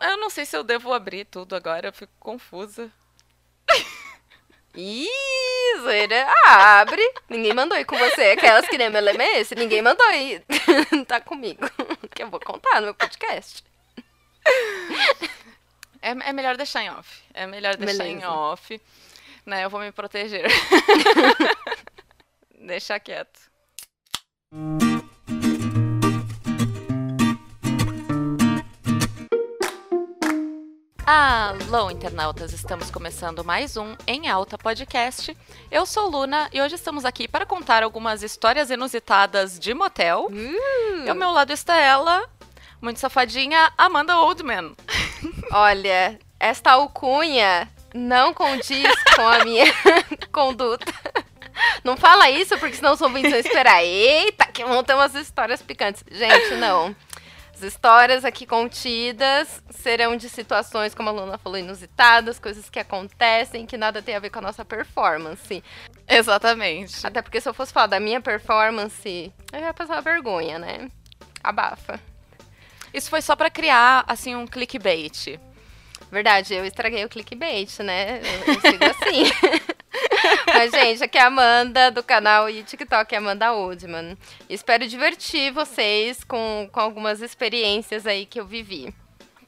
Eu não sei se eu devo abrir tudo agora, eu fico confusa. Ih, zoeira. Ah, abre. Ninguém mandou ir com você. Aquelas que nem meu lema é esse. Ninguém mandou ir. tá comigo. Que eu vou contar no meu podcast. É, é melhor deixar em off. É melhor deixar Beleza. em off. Né, eu vou me proteger. Deixar quieto. Alô, internautas! Estamos começando mais um Em Alta Podcast. Eu sou Luna e hoje estamos aqui para contar algumas histórias inusitadas de motel. E ao meu lado está ela, muito safadinha, Amanda Oldman. Olha, esta alcunha não condiz com a minha conduta. Não fala isso, porque senão os ouvintes vão esperar. Eita, que vão ter umas histórias picantes. Gente, não. As histórias aqui contidas serão de situações, como a Luna falou, inusitadas, coisas que acontecem, que nada tem a ver com a nossa performance. Exatamente. Até porque se eu fosse falar da minha performance, eu ia passar vergonha, né? Abafa. Isso foi só para criar, assim, um clickbait. Verdade, eu estraguei o clickbait, né? Eu, eu sigo assim. Mas, gente, aqui é a Amanda do canal e TikTok, Amanda Oldman. Espero divertir vocês com, com algumas experiências aí que eu vivi.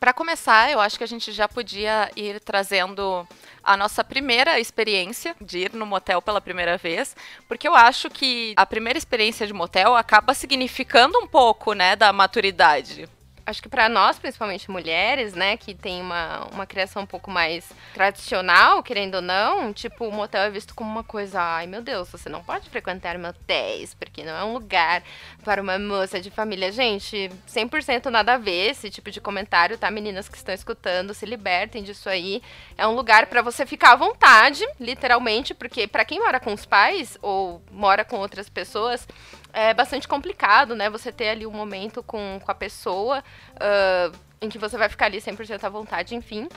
Para começar, eu acho que a gente já podia ir trazendo a nossa primeira experiência de ir no motel pela primeira vez, porque eu acho que a primeira experiência de motel acaba significando um pouco, né, da maturidade. Acho que pra nós, principalmente mulheres, né, que tem uma, uma criação um pouco mais tradicional, querendo ou não, tipo, o motel é visto como uma coisa, ai meu Deus, você não pode frequentar motéis, porque não é um lugar para uma moça de família. Gente, 100% nada a ver esse tipo de comentário, tá? Meninas que estão escutando, se libertem disso aí. É um lugar pra você ficar à vontade, literalmente, porque pra quem mora com os pais ou mora com outras pessoas, é bastante complicado, né? Você ter ali um momento com, com a pessoa ah, em que você vai ficar ali 100% à vontade, enfim.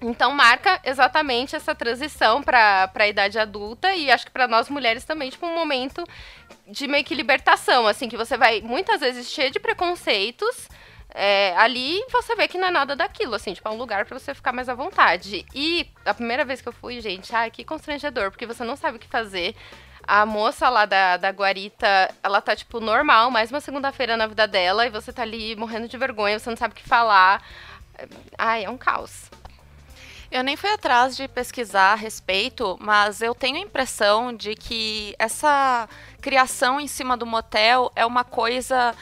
Então marca exatamente essa transição para a idade adulta e acho que para nós mulheres também, tipo, um momento de meio que libertação, assim, que você vai muitas vezes cheio de preconceitos, é, ali você vê que não é nada daquilo, assim, tipo, é um lugar pra você ficar mais à vontade. E a primeira vez que eu fui, gente, ai, que constrangedor, porque você não sabe o que fazer. A moça lá da, da guarita, ela tá, tipo, normal, mais uma segunda-feira na vida dela, e você tá ali morrendo de vergonha, você não sabe o que falar. Ai, é um caos. Eu nem fui atrás de pesquisar a respeito, mas eu tenho a impressão de que essa criação em cima do motel é uma coisa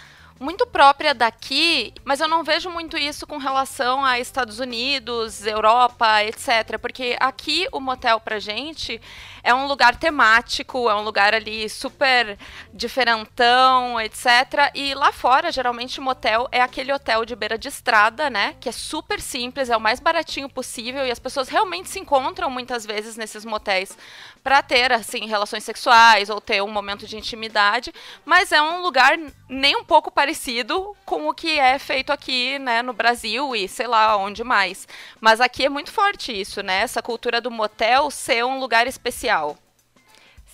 muito própria daqui, mas eu não vejo muito isso com relação a Estados Unidos, Europa, etc. Porque aqui o motel pra gente é um lugar temático, é um lugar ali super diferentão, etc. E lá fora, geralmente, o motel é aquele hotel de beira de estrada, né? Que é super simples, é o mais baratinho possível e as pessoas realmente se encontram muitas vezes nesses motéis para ter, assim, relações sexuais ou ter um momento de intimidade, mas é um lugar nem um pouco parecido com o que é feito aqui, né, no Brasil e sei lá onde mais. Mas aqui é muito forte isso, né? Essa cultura do motel ser um lugar especial.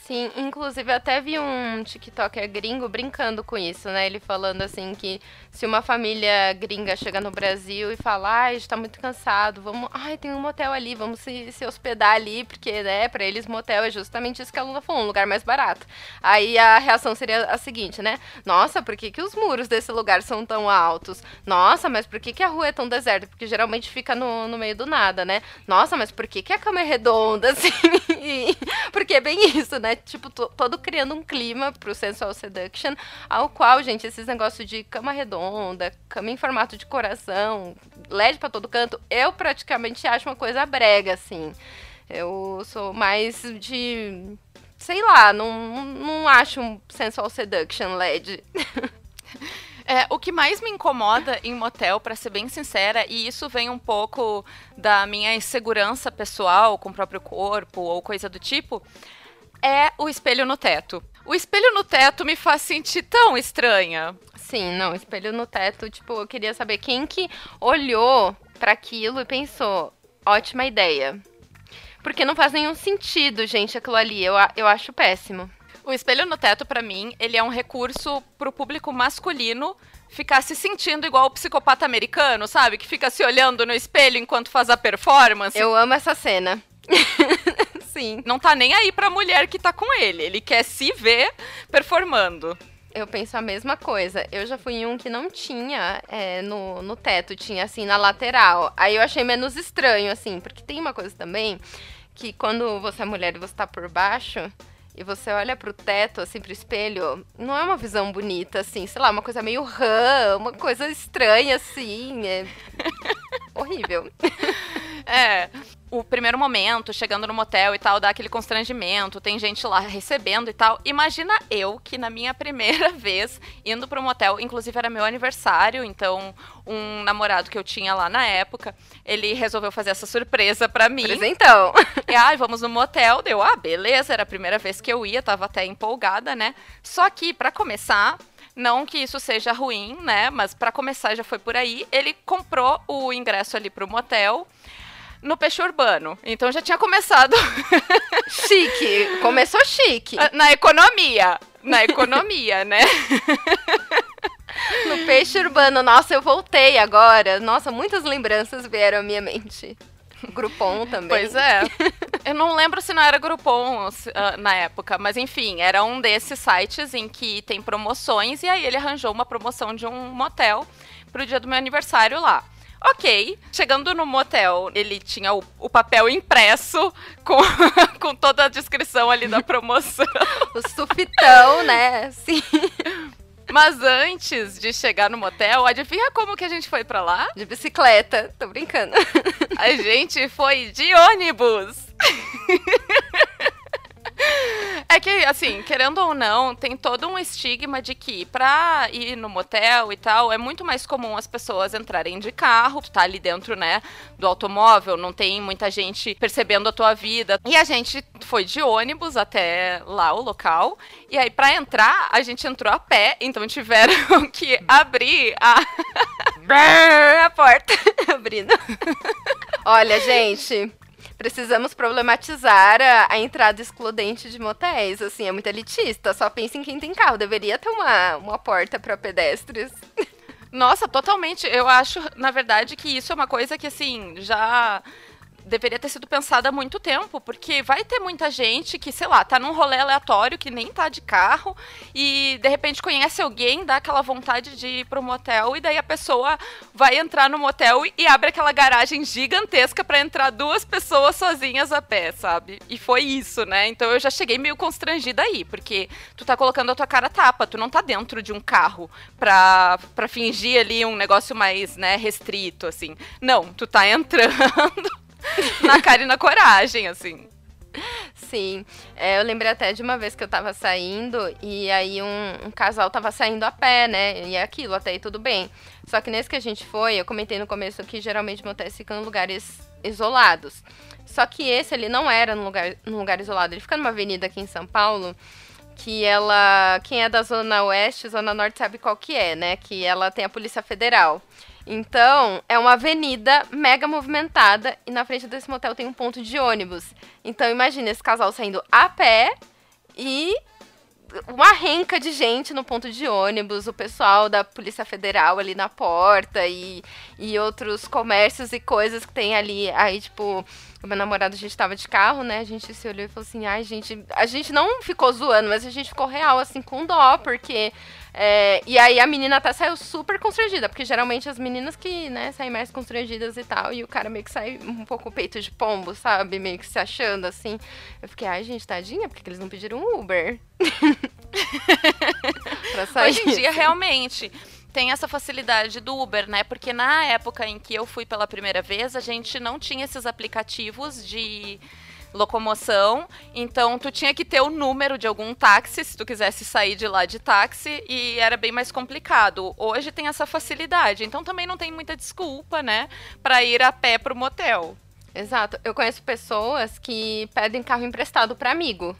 Sim, inclusive eu até vi um TikToker gringo brincando com isso, né? Ele falando assim que se uma família gringa chega no Brasil e fala, ai, a gente tá muito cansado, vamos. Ai, tem um motel ali, vamos se, se hospedar ali, porque, né, pra eles motel é justamente isso que a Luna falou, um lugar mais barato. Aí a reação seria a seguinte, né? Nossa, por que, que os muros desse lugar são tão altos? Nossa, mas por que, que a rua é tão deserta? Porque geralmente fica no, no meio do nada, né? Nossa, mas por que, que a cama é redonda, assim? porque é bem isso, né? Tipo, to- todo criando um clima pro sensual seduction, ao qual, gente, esses negócios de cama redonda, cama em formato de coração, LED pra todo canto, eu praticamente acho uma coisa brega, assim. Eu sou mais de. Sei lá, não, não acho um sensual seduction LED. É, o que mais me incomoda em motel, pra ser bem sincera, e isso vem um pouco da minha insegurança pessoal com o próprio corpo ou coisa do tipo, é o espelho no teto. O espelho no teto me faz sentir tão estranha. Sim, não, espelho no teto, tipo, eu queria saber quem que olhou pra aquilo e pensou, ótima ideia. Porque não faz nenhum sentido, gente, aquilo ali. Eu, eu acho péssimo. O espelho no teto, pra mim, ele é um recurso pro público masculino ficar se sentindo igual o psicopata americano, sabe? Que fica se olhando no espelho enquanto faz a performance. Eu amo essa cena. Sim. Não tá nem aí pra mulher que tá com ele. Ele quer se ver performando. Eu penso a mesma coisa. Eu já fui em um que não tinha é, no, no teto, tinha assim na lateral. Aí eu achei menos estranho, assim, porque tem uma coisa também que quando você é mulher e você tá por baixo, e você olha pro teto, assim, pro espelho, não é uma visão bonita, assim, sei lá, uma coisa meio rã, uma coisa estranha, assim, é horrível. É, o primeiro momento, chegando no motel e tal, dá aquele constrangimento, tem gente lá recebendo e tal. Imagina eu que na minha primeira vez indo pro motel, inclusive era meu aniversário, então um namorado que eu tinha lá na época, ele resolveu fazer essa surpresa para mim. Presentão. E ai, ah, vamos no motel, deu, ah, beleza, era a primeira vez que eu ia, tava até empolgada, né? Só que para começar, não que isso seja ruim, né? Mas para começar já foi por aí. Ele comprou o ingresso ali pro motel no peixe urbano. Então já tinha começado. chique. Começou chique. Na economia. Na economia, né? no peixe urbano. Nossa, eu voltei agora. Nossa, muitas lembranças vieram à minha mente. Groupon também. Pois é. Eu não lembro se não era Groupon uh, na época, mas enfim, era um desses sites em que tem promoções e aí ele arranjou uma promoção de um motel pro dia do meu aniversário lá. Ok. Chegando no motel, ele tinha o, o papel impresso com, com toda a descrição ali da promoção. o sufitão, né? Sim. Mas antes de chegar no motel, adivinha como que a gente foi para lá? De bicicleta. Tô brincando. A gente foi de ônibus. É que, assim, querendo ou não, tem todo um estigma de que pra ir no motel e tal, é muito mais comum as pessoas entrarem de carro, tá ali dentro, né, do automóvel, não tem muita gente percebendo a tua vida. E a gente foi de ônibus até lá, o local. E aí, pra entrar, a gente entrou a pé, então tiveram que abrir a. a porta. Abrindo. Olha, gente, precisamos problematizar a, a, entrada excludente de motéis. Assim, é muito elitista. Só pensa em quem tem carro. Deveria ter uma, uma porta para pedestres. Nossa, totalmente. Eu acho, na verdade, que isso é uma coisa que, assim, já deveria ter sido pensada há muito tempo, porque vai ter muita gente que, sei lá, tá num rolê aleatório, que nem tá de carro, e de repente conhece alguém, dá aquela vontade de ir pro motel, e daí a pessoa vai entrar no motel e abre aquela garagem gigantesca para entrar duas pessoas sozinhas a pé, sabe? E foi isso, né? Então eu já cheguei meio constrangida aí, porque tu tá colocando a tua cara tapa, tu não tá dentro de um carro pra, pra fingir ali um negócio mais, né, restrito, assim. Não, tu tá entrando na cara e na coragem, assim. Sim, é, eu lembrei até de uma vez que eu tava saindo e aí um, um, casal tava saindo a pé, né? E é aquilo, até aí tudo bem. Só que nesse que a gente foi, eu comentei no começo que geralmente motéis ficam em lugares isolados. Só que esse ele não era num lugar, num lugar isolado, ele fica numa avenida aqui em São Paulo que ela, quem é da zona oeste, zona norte sabe qual que é, né? Que ela tem a Polícia Federal. Então, é uma avenida mega movimentada e na frente desse motel tem um ponto de ônibus. Então, imagina esse casal saindo a pé e uma renca de gente no ponto de ônibus, o pessoal da Polícia Federal ali na porta e, e outros comércios e coisas que tem ali. Aí, tipo, o meu namorado, a gente tava de carro, né? A gente se olhou e falou assim: ai, gente. A gente não ficou zoando, mas a gente ficou real, assim, com dó, porque. É, e aí a menina até saiu super constrangida, porque geralmente as meninas que, né, saem mais constrangidas e tal, e o cara meio que sai um pouco peito de pombo, sabe? Meio que se achando assim. Eu fiquei, ai, gente, tadinha, porque eles não pediram um Uber. pra sair. Hoje em dia, realmente tem essa facilidade do Uber, né? Porque na época em que eu fui pela primeira vez, a gente não tinha esses aplicativos de locomoção, então tu tinha que ter o número de algum táxi se tu quisesse sair de lá de táxi e era bem mais complicado. Hoje tem essa facilidade, então também não tem muita desculpa, né, para ir a pé pro motel. Exato. Eu conheço pessoas que pedem carro emprestado para amigo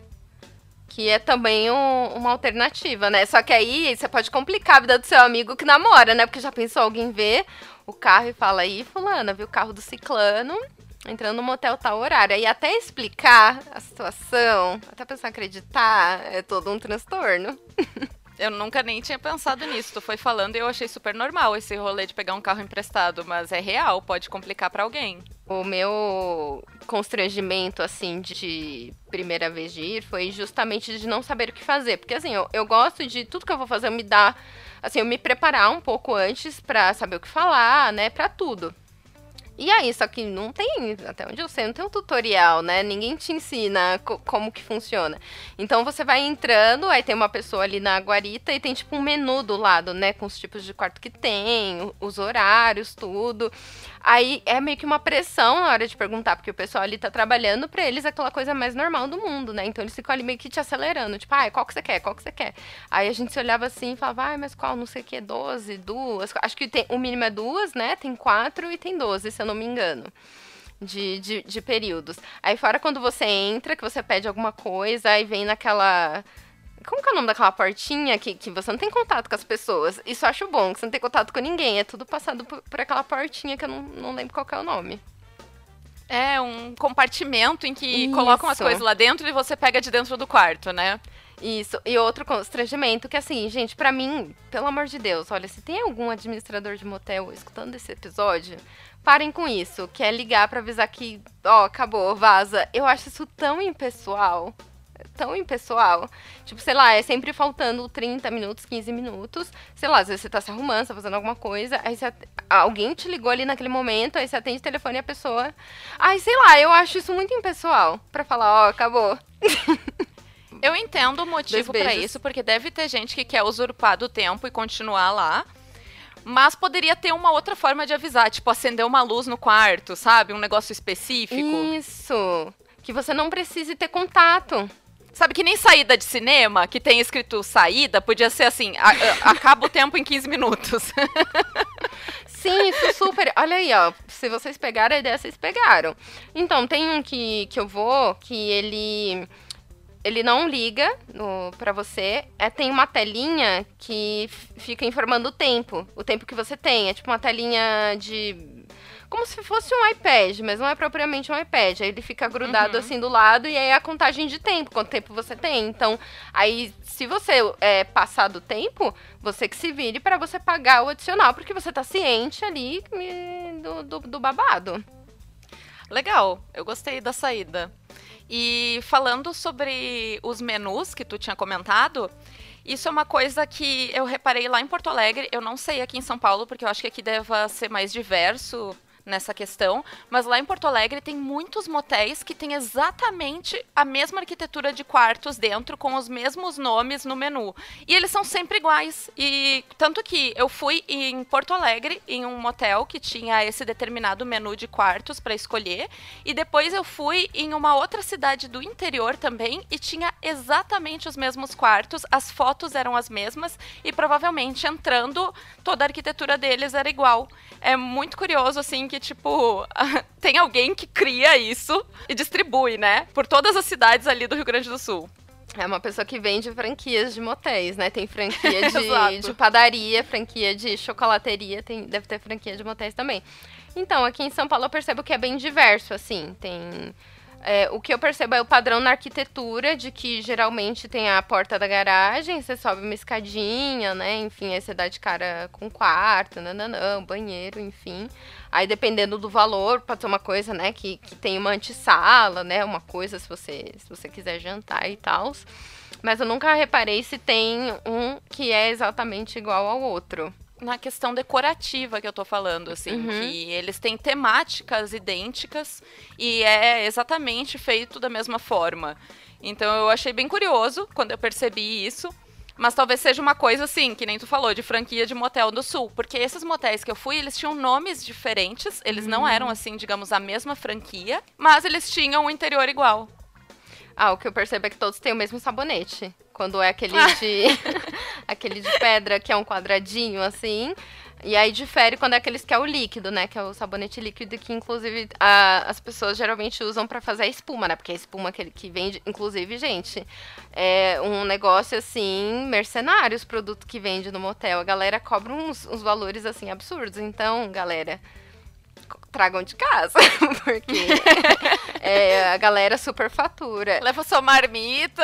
que é também um, uma alternativa, né? Só que aí você pode complicar a vida do seu amigo que namora, né? Porque já pensou alguém ver o carro e fala aí, fulana, viu o carro do ciclano entrando no motel tal horário. Aí até explicar a situação, até a pessoa acreditar, é todo um transtorno. Eu nunca nem tinha pensado nisso. Tu foi falando e eu achei super normal esse rolê de pegar um carro emprestado, mas é real, pode complicar para alguém. O meu constrangimento, assim, de primeira vez de ir foi justamente de não saber o que fazer. Porque, assim, eu, eu gosto de tudo que eu vou fazer, eu me dar. Assim, eu me preparar um pouco antes pra saber o que falar, né? Pra tudo. E aí, só que não tem, até onde eu sei, não tem um tutorial, né? Ninguém te ensina co como que funciona. Então você vai entrando, aí tem uma pessoa ali na guarita e tem tipo um menu do lado, né? Com os tipos de quarto que tem, os horários, tudo. Aí é meio que uma pressão na hora de perguntar, porque o pessoal ali tá trabalhando pra eles aquela coisa mais normal do mundo, né? Então eles ficam ali meio que te acelerando, tipo, ah, qual que você quer? Qual que você quer? Aí a gente se olhava assim e falava, ah, mas qual? Não sei o que, 12, duas. Acho que tem, o mínimo é duas, né? Tem quatro e tem 12, se eu não me engano. De, de, de períodos. Aí fora quando você entra, que você pede alguma coisa, aí vem naquela como que é o nome daquela portinha que, que você não tem contato com as pessoas? Isso eu acho bom, que você não tem contato com ninguém. É tudo passado por, por aquela portinha que eu não, não lembro qual é o nome. É, um compartimento em que Isso. colocam as coisas lá dentro e você pega de dentro do quarto, né? Isso. E outro constrangimento que, assim, gente, para mim, pelo amor de Deus, olha, se tem algum administrador de motel escutando esse episódio, parem com isso, que é ligar para avisar que, ó, acabou, vaza. Eu acho isso tão impessoal tão impessoal. Tipo, sei lá, é sempre faltando 30 minutos, 15 minutos. Sei lá, às vezes você tá se arrumando, tá fazendo alguma coisa, aí você, alguém te ligou ali naquele momento, aí você atende o telefone e a pessoa. Ai, sei lá, eu acho isso muito impessoal. Pra falar, ó, oh, acabou. Eu entendo o motivo para isso, porque deve ter gente que quer usurpar do tempo e continuar lá. Mas poderia ter uma outra forma de avisar, tipo acender uma luz no quarto, sabe? Um negócio específico. Isso. Que você não precise ter contato. Sabe que nem saída de cinema, que tem escrito saída, podia ser assim, a, a, acaba o tempo em 15 minutos. Sim, isso super. Olha aí, ó. Se vocês pegaram a ideia, vocês pegaram. Então, tem um que, que eu vou, que ele. Ele não liga para você. É, tem uma telinha que fica informando o tempo. O tempo que você tem. É tipo uma telinha de como se fosse um iPad, mas não é propriamente um iPad. Aí ele fica grudado uhum. assim do lado e aí é a contagem de tempo, quanto tempo você tem. Então, aí se você é, passar do tempo, você que se vire para você pagar o adicional, porque você tá ciente ali do, do, do babado. Legal, eu gostei da saída. E falando sobre os menus que tu tinha comentado, isso é uma coisa que eu reparei lá em Porto Alegre. Eu não sei aqui em São Paulo, porque eu acho que aqui deva ser mais diverso nessa questão, mas lá em Porto Alegre tem muitos motéis que têm exatamente a mesma arquitetura de quartos dentro, com os mesmos nomes no menu. E eles são sempre iguais. E tanto que eu fui em Porto Alegre, em um motel que tinha esse determinado menu de quartos para escolher, e depois eu fui em uma outra cidade do interior também e tinha exatamente os mesmos quartos, as fotos eram as mesmas e provavelmente entrando toda a arquitetura deles era igual. É muito curioso assim que tipo, tem alguém que cria isso e distribui, né? Por todas as cidades ali do Rio Grande do Sul. É uma pessoa que vende franquias de motéis, né? Tem franquia de, de padaria, franquia de chocolateria, tem, deve ter franquia de motéis também. Então, aqui em São Paulo eu percebo que é bem diverso, assim. Tem é, o que eu percebo é o padrão na arquitetura, de que geralmente tem a porta da garagem, você sobe uma escadinha, né? Enfim, aí você dá de cara com quarto, nananã, banheiro, enfim. Aí dependendo do valor, pode ser uma coisa, né, que, que tem uma antessala, né? Uma coisa se você, se você quiser jantar e tal. Mas eu nunca reparei se tem um que é exatamente igual ao outro na questão decorativa que eu tô falando, assim, uhum. que eles têm temáticas idênticas e é exatamente feito da mesma forma. Então eu achei bem curioso quando eu percebi isso. Mas talvez seja uma coisa assim, que nem tu falou, de franquia de motel do sul. Porque esses motéis que eu fui, eles tinham nomes diferentes. Eles uhum. não eram, assim, digamos, a mesma franquia. Mas eles tinham um interior igual. Ah, o que eu percebo é que todos têm o mesmo sabonete. Quando é aquele de. aquele de pedra, que é um quadradinho assim. E aí difere quando é aqueles que é o líquido, né? Que é o sabonete líquido que, inclusive, a, as pessoas geralmente usam para fazer a espuma, né? Porque a espuma que, que vende, inclusive, gente, é um negócio assim, mercenário os produtos que vende no motel. A galera cobra uns, uns valores assim absurdos. Então, galera, tragam de casa, porque é, a galera super fatura. Leva sua marmita.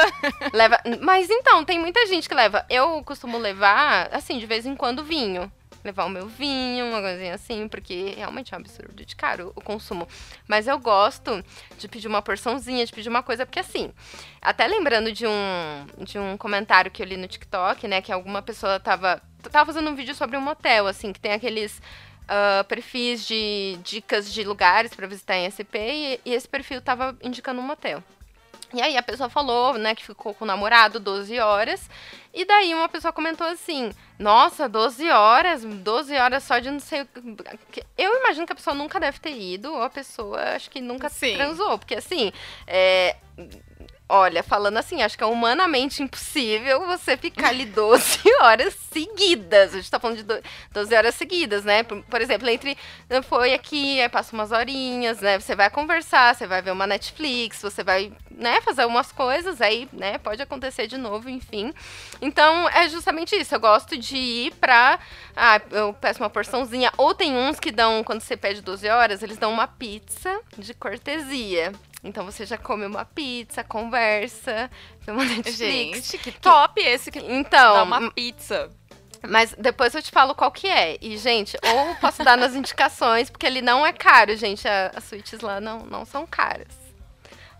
Leva, mas então, tem muita gente que leva. Eu costumo levar, assim, de vez em quando vinho levar o meu vinho, uma coisinha assim, porque realmente é um absurdo de caro o consumo. Mas eu gosto de pedir uma porçãozinha, de pedir uma coisa, porque assim, até lembrando de um, de um comentário que eu li no TikTok, né, que alguma pessoa tava, tava fazendo um vídeo sobre um motel, assim, que tem aqueles uh, perfis de dicas de lugares para visitar em SP, e, e esse perfil tava indicando um motel. E aí a pessoa falou, né, que ficou com o namorado 12 horas. E daí uma pessoa comentou assim: Nossa, 12 horas, 12 horas só de não sei. Eu imagino que a pessoa nunca deve ter ido, ou a pessoa acho que nunca Sim. transou. Porque assim, é, Olha, falando assim, acho que é humanamente impossível você ficar ali 12 horas seguidas. A gente tá falando de 12 horas seguidas, né? Por, por exemplo, entre. Foi aqui, aí passa umas horinhas, né? Você vai conversar, você vai ver uma Netflix, você vai, né, fazer umas coisas, aí, né, pode acontecer de novo, enfim. Então, é justamente isso. Eu gosto de ir pra. Ah, eu peço uma porçãozinha. Ou tem uns que dão, quando você pede 12 horas, eles dão uma pizza de cortesia. Então você já come uma pizza, conversa, vê uma Netflix. Gente, que top esse que então, dá uma pizza. Mas depois eu te falo qual que é. E, gente, ou posso dar nas indicações, porque ele não é caro, gente. as suítes lá não, não são caras.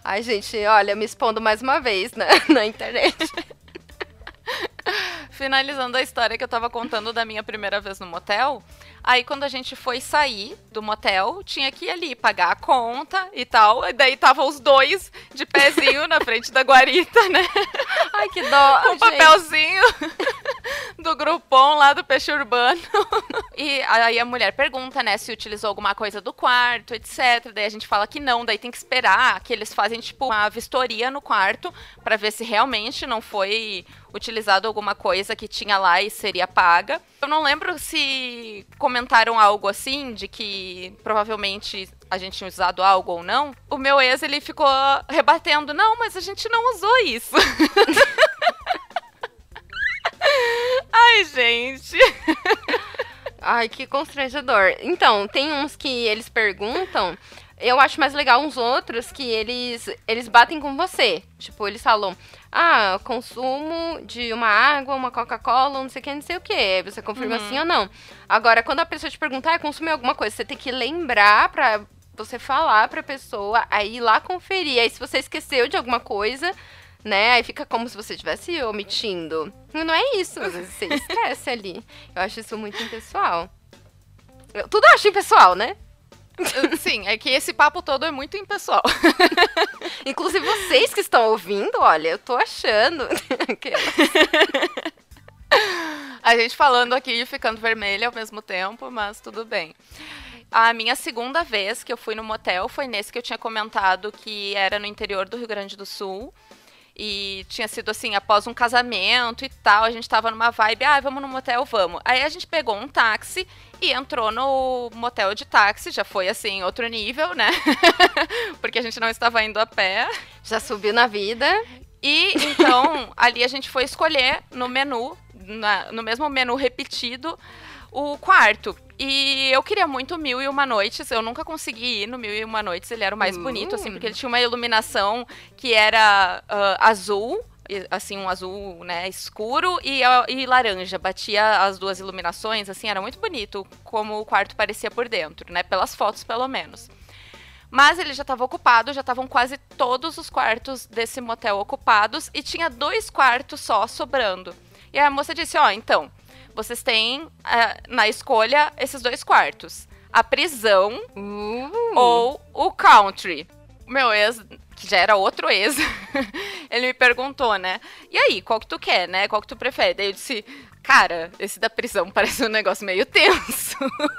Ai, gente, olha, me expondo mais uma vez na, na internet. Finalizando a história que eu tava contando da minha primeira vez no motel, Aí quando a gente foi sair do motel, tinha que ir ali pagar a conta e tal. E daí tava os dois de pezinho na frente da guarita, né? Ai, que dó. Com um papelzinho do grupom lá do peixe urbano. E aí a mulher pergunta, né, se utilizou alguma coisa do quarto, etc. Daí a gente fala que não, daí tem que esperar que eles fazem tipo uma vistoria no quarto para ver se realmente não foi utilizado alguma coisa que tinha lá e seria paga. Eu não lembro se comentaram algo assim, de que provavelmente a gente tinha usado algo ou não. O meu ex, ele ficou rebatendo, não, mas a gente não usou isso. Ai, gente. Ai, que constrangedor. Então, tem uns que eles perguntam eu acho mais legal uns outros que eles, eles batem com você. Tipo, eles falam, ah, consumo de uma água, uma Coca-Cola, não sei o que, não sei o que. Você confirma uhum. sim ou não. Agora, quando a pessoa te perguntar, ah, consumir alguma coisa, você tem que lembrar pra você falar pra pessoa, aí ir lá conferir. Aí se você esqueceu de alguma coisa, né, aí fica como se você estivesse omitindo. Não é isso, às vezes você esquece ali. Eu acho isso muito impessoal. Eu, tudo eu acho impessoal, né? Sim, é que esse papo todo é muito impessoal. Inclusive vocês que estão ouvindo, olha, eu tô achando. A gente falando aqui e ficando vermelha ao mesmo tempo, mas tudo bem. A minha segunda vez que eu fui no motel foi nesse que eu tinha comentado que era no interior do Rio Grande do Sul. E tinha sido assim, após um casamento e tal, a gente tava numa vibe, ah, vamos no motel, vamos. Aí a gente pegou um táxi e entrou no motel de táxi, já foi assim, outro nível, né? Porque a gente não estava indo a pé. Já subiu na vida. E então, ali a gente foi escolher no menu, na, no mesmo menu repetido, o quarto. E eu queria muito Mil e Uma Noites. Eu nunca consegui ir no Mil e Uma Noites. Ele era o mais bonito, assim, porque ele tinha uma iluminação que era uh, azul. Assim, um azul, né, escuro e, e laranja. Batia as duas iluminações, assim, era muito bonito como o quarto parecia por dentro, né? Pelas fotos, pelo menos. Mas ele já estava ocupado, já estavam quase todos os quartos desse motel ocupados e tinha dois quartos só sobrando. E a moça disse: Ó, oh, então, vocês têm uh, na escolha esses dois quartos: a prisão uh. ou o country. Meu ex, que já era outro ex, ele me perguntou, né? E aí, qual que tu quer, né? Qual que tu prefere? Daí eu disse, Cara, esse da prisão parece um negócio meio tenso.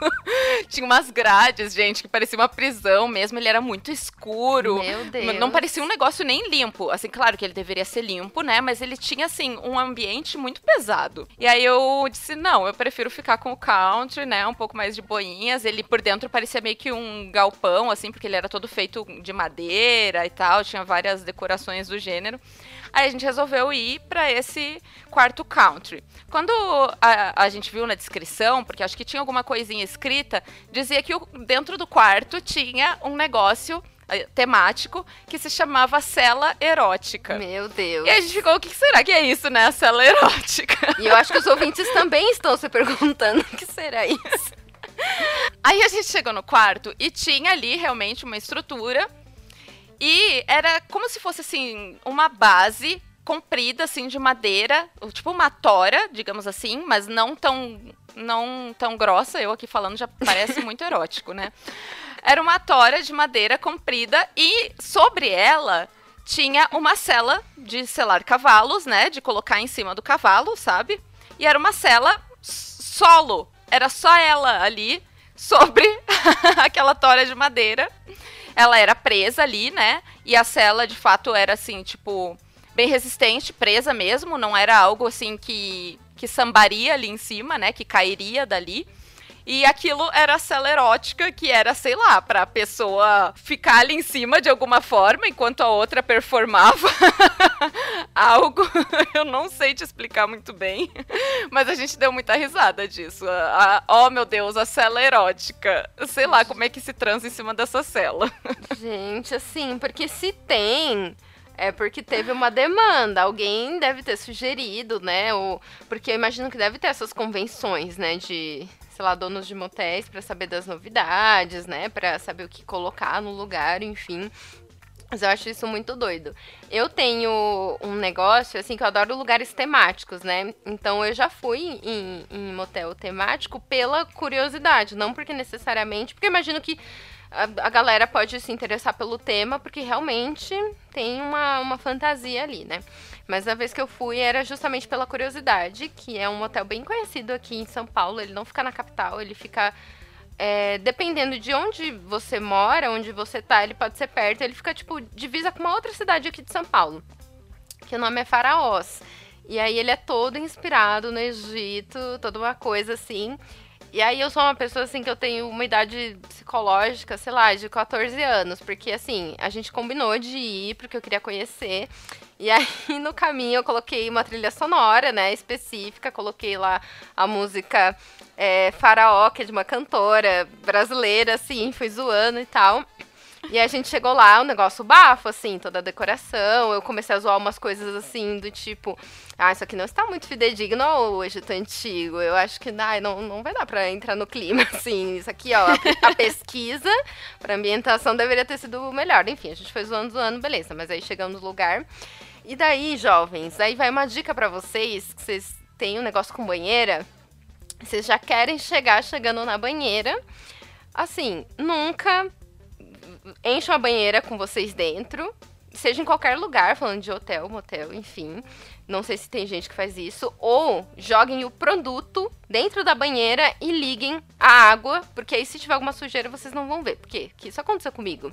Tinha umas grades, gente, que parecia uma prisão mesmo. Ele era muito escuro. Meu Deus. Não parecia um negócio nem limpo. Assim, claro que ele deveria ser limpo, né? Mas ele tinha, assim, um ambiente muito pesado. E aí eu disse: não, eu prefiro ficar com o country, né? Um pouco mais de boinhas. Ele por dentro parecia meio que um galpão, assim, porque ele era todo feito de madeira e tal. Tinha várias decorações do gênero. Aí a gente resolveu ir para esse quarto country. Quando a, a gente viu na descrição, porque acho que tinha alguma coisinha escrita, dizia que o, dentro do quarto tinha um negócio eh, temático que se chamava cela erótica. Meu Deus. E a gente ficou, o que será que é isso, né? A cela erótica. E eu acho que os ouvintes também estão se perguntando o que será isso. Aí a gente chegou no quarto e tinha ali realmente uma estrutura. E era como se fosse assim, uma base comprida assim de madeira, tipo uma tora, digamos assim, mas não tão não tão grossa. Eu aqui falando já parece muito erótico, né? Era uma tora de madeira comprida e sobre ela tinha uma cela de selar cavalos, né, de colocar em cima do cavalo, sabe? E era uma cela solo. Era só ela ali sobre aquela tora de madeira. Ela era presa ali, né? E a cela, de fato, era assim, tipo, bem resistente, presa mesmo, não era algo assim que, que sambaria ali em cima, né, que cairia dali. E aquilo era a cela erótica, que era, sei lá, pra pessoa ficar ali em cima de alguma forma, enquanto a outra performava algo. Eu não sei te explicar muito bem, mas a gente deu muita risada disso. A, a, oh, meu Deus, a cela erótica. Sei lá como é que se transa em cima dessa cela. Gente, assim, porque se tem é porque teve uma demanda, alguém deve ter sugerido, né? Ou, porque eu imagino que deve ter essas convenções, né? De, sei lá, donos de motéis para saber das novidades, né? Para saber o que colocar no lugar, enfim. Mas eu acho isso muito doido. Eu tenho um negócio, assim, que eu adoro lugares temáticos, né? Então eu já fui em, em motel temático pela curiosidade, não porque necessariamente. Porque eu imagino que a, a, galera pode se interessar pelo tema, porque realmente tem uma, uma fantasia ali, né? Mas a vez que eu fui era justamente pela curiosidade, que é um hotel bem conhecido aqui em São Paulo. Ele não fica na capital, ele fica. É, dependendo de onde você mora, onde você tá, ele pode ser perto. Ele fica, tipo, divisa com uma outra cidade aqui de São Paulo. Que o nome é Faraós. E aí ele é todo inspirado no Egito, toda uma coisa assim. E aí eu sou uma pessoa assim que eu tenho uma idade psicológica, sei lá, de 14 anos, porque assim, a gente combinou de ir porque eu queria conhecer. E aí no caminho eu coloquei uma trilha sonora, né, específica, coloquei lá a música é, Faraó, que é de uma cantora brasileira, assim, fui zoando e tal. E a gente chegou lá, o um negócio bafo, assim, toda a decoração. Eu comecei a zoar umas coisas assim, do tipo, ah, isso aqui não está muito fidedigno ao Egito Antigo. Eu acho que ai, não, não vai dar pra entrar no clima, assim. Isso aqui, ó, a, a pesquisa pra ambientação deveria ter sido melhor. Enfim, a gente foi zoando, zoando, beleza. Mas aí chegamos no lugar. E daí, jovens, aí vai uma dica para vocês, que vocês têm um negócio com banheira. Vocês já querem chegar chegando na banheira. Assim, nunca enchem a banheira com vocês dentro. Seja em qualquer lugar, falando de hotel, motel, enfim. Não sei se tem gente que faz isso. Ou joguem o produto dentro da banheira e liguem a água, porque aí se tiver alguma sujeira vocês não vão ver. Porque que isso aconteceu comigo.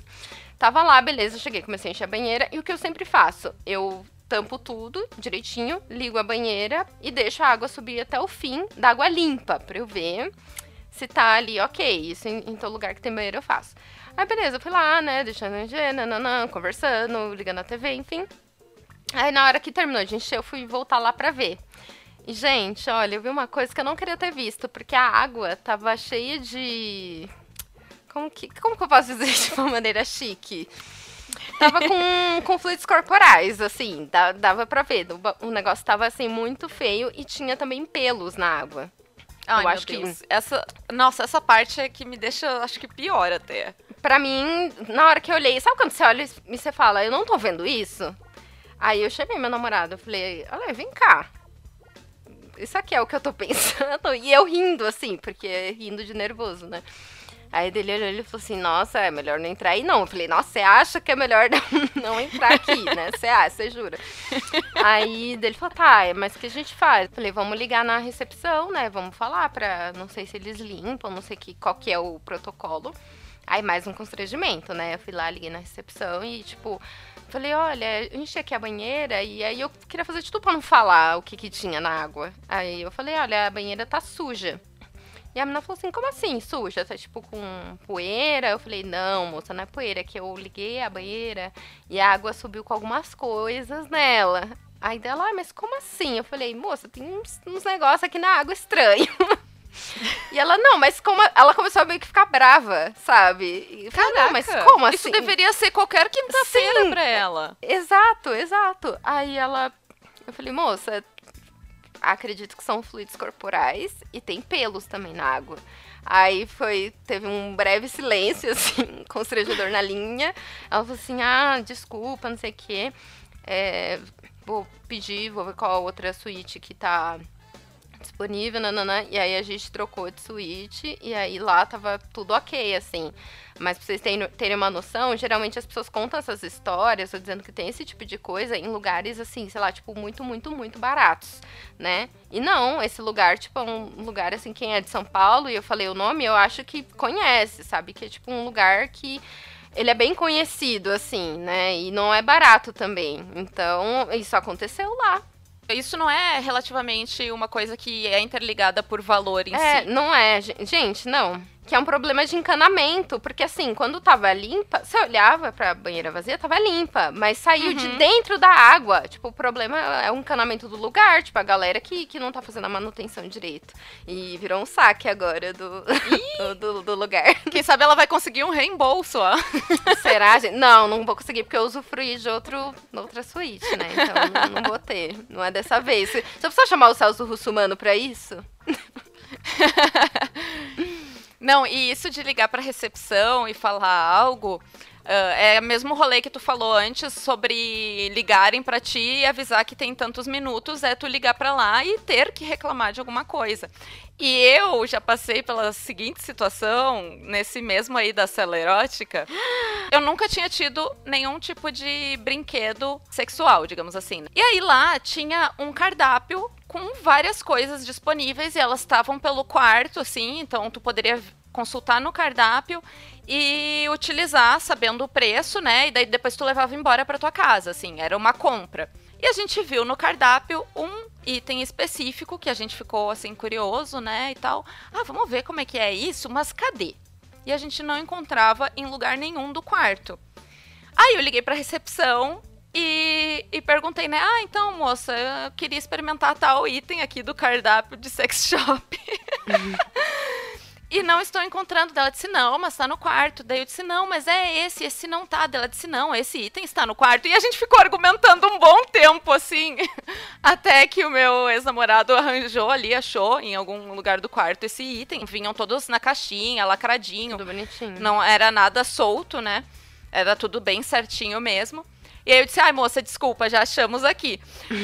Tava lá, beleza, cheguei, comecei a encher a banheira. E o que eu sempre faço? Eu tampo tudo direitinho, ligo a banheira e deixo a água subir até o fim da água limpa, pra eu ver se tá ali ok. Isso em, em todo lugar que tem banheiro eu faço. Aí beleza, eu fui lá, né, deixando encher, nananã, conversando, ligando a TV, enfim. Aí na hora que terminou de encher, eu fui voltar lá pra ver. E, gente, olha, eu vi uma coisa que eu não queria ter visto, porque a água tava cheia de. Como que, como que eu posso dizer de uma maneira chique? Tava com, com fluidos corporais, assim, dava pra ver. O, o negócio tava, assim, muito feio e tinha também pelos na água. Ai, eu acho Deus. que essa, nossa, essa parte é que me deixa, acho que pior até. Pra mim, na hora que eu olhei, sabe quando você olha e você fala, eu não tô vendo isso? Aí eu chamei meu namorado, eu falei, olha, vem cá. Isso aqui é o que eu tô pensando. E eu rindo, assim, porque rindo de nervoso, né? Aí dele olhou e falou assim, nossa, é melhor não entrar aí não. Eu falei, nossa, você acha que é melhor não, não entrar aqui, né? Você acha, você jura? aí dele falou, tá, mas o que a gente faz? Eu falei, vamos ligar na recepção, né? Vamos falar pra, não sei se eles limpam, não sei que, qual que é o protocolo. Aí mais um constrangimento, né? Eu fui lá, liguei na recepção e, tipo, falei, olha, enchi aqui a banheira e aí eu queria fazer tudo pra não falar o que que tinha na água. Aí eu falei, olha, a banheira tá suja. E a menina falou assim, como assim, suja? Tá tipo com poeira? Eu falei, não, moça, não é poeira, é que eu liguei a banheira e a água subiu com algumas coisas nela. Aí dela, ah, mas como assim? Eu falei, moça, tem uns, uns negócios aqui na água estranho. E ela, não, mas como. Ela começou a meio que ficar brava, sabe? E falei, não, mas como assim? Isso deveria ser qualquer quinta-feira pra ela. Exato, exato. Aí ela. Eu falei, moça, acredito que são fluidos corporais e tem pelos também na água. Aí foi, teve um breve silêncio, assim, constrangedor na linha. Ela falou assim, ah, desculpa, não sei o quê. É, vou pedir, vou ver qual outra suíte que tá disponível, nanana, e aí a gente trocou de suíte, e aí lá tava tudo ok, assim. Mas pra vocês terem, uma noção, geralmente as pessoas contam essas histórias, tô dizendo que tem esse tipo de coisa em lugares, assim, sei lá, tipo, muito, muito, muito baratos, né? E não, esse lugar, tipo, é um lugar, assim, quem é de São Paulo, e eu falei o nome, eu acho que conhece, sabe? Que é, tipo, um lugar que ele é bem conhecido, assim, né? E não é barato também. Então, isso aconteceu lá. Isso não é relativamente uma coisa que é interligada por valor em é, si. não é, gente, não que é um problema de encanamento, porque assim, quando tava limpa, você olhava pra banheira vazia, tava limpa, mas saiu uhum. de dentro da água. Tipo, o problema é o encanamento do lugar, tipo, a galera que, que não tá fazendo a manutenção direito. E virou um saque agora do, do, do, do, lugar. Quem sabe ela vai conseguir um reembolso, ó. Será, gente? Não, não vou conseguir, porque eu usufruí de outro, outra suíte, né? Então não, não vou ter. Não é dessa vez. Você precisa chamar o Celso Russumano pra isso? Não, e isso de ligar para recepção e falar algo Uh, é o mesmo rolê que tu falou antes sobre ligarem para ti e avisar que tem tantos minutos, é tu ligar para lá e ter que reclamar de alguma coisa. E eu já passei pela seguinte situação, nesse mesmo aí da cela erótica, eu nunca tinha tido nenhum tipo de brinquedo sexual, digamos assim. E aí lá tinha um cardápio com várias coisas disponíveis e elas estavam pelo quarto, assim, então tu poderia consultar no cardápio e utilizar sabendo o preço, né? E daí depois tu levava embora para tua casa, assim, era uma compra. E a gente viu no cardápio um item específico que a gente ficou assim curioso, né, e tal. Ah, vamos ver como é que é isso, mas cadê? E a gente não encontrava em lugar nenhum do quarto. Aí eu liguei para recepção e, e, perguntei, né? Ah, então, moça, eu queria experimentar tal item aqui do cardápio de sex shop. Uhum. E não estou encontrando. Ela disse, não, mas está no quarto. Daí eu disse, não, mas é esse, esse não tá. Ela disse, não, esse item está no quarto. E a gente ficou argumentando um bom tempo, assim. Até que o meu ex-namorado arranjou ali, achou em algum lugar do quarto esse item. Vinham todos na caixinha, lacradinho. Tudo bonitinho. Não era nada solto, né? Era tudo bem certinho mesmo. E aí eu disse, ai moça, desculpa, já achamos aqui.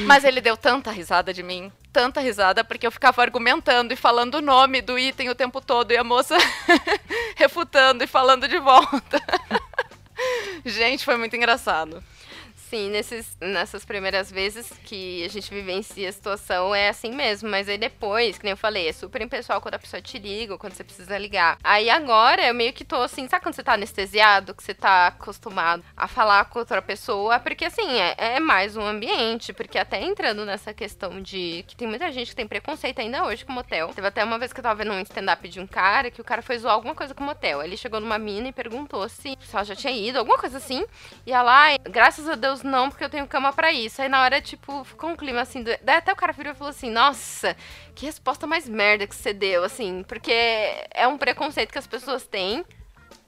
Mas ele deu tanta risada de mim, tanta risada, porque eu ficava argumentando e falando o nome do item o tempo todo, e a moça refutando e falando de volta. Gente, foi muito engraçado. Sim, nesses, nessas primeiras vezes que a gente vivencia a situação é assim mesmo, mas aí depois, que nem eu falei, é super impessoal quando a pessoa te liga quando você precisa ligar. Aí agora eu meio que tô assim, sabe quando você tá anestesiado, que você tá acostumado a falar com outra pessoa? Porque assim, é, é mais um ambiente, porque até entrando nessa questão de que tem muita gente que tem preconceito ainda hoje com motel. Teve até uma vez que eu tava vendo um stand-up de um cara que o cara foi zoar alguma coisa com motel. Ele chegou numa mina e perguntou se ela já tinha ido, alguma coisa assim. E ela, graças a Deus, não, porque eu tenho cama para isso. Aí na hora, tipo, ficou um clima assim. Do... Daí até o cara virou e falou assim: Nossa, que resposta mais merda que você deu, assim. Porque é um preconceito que as pessoas têm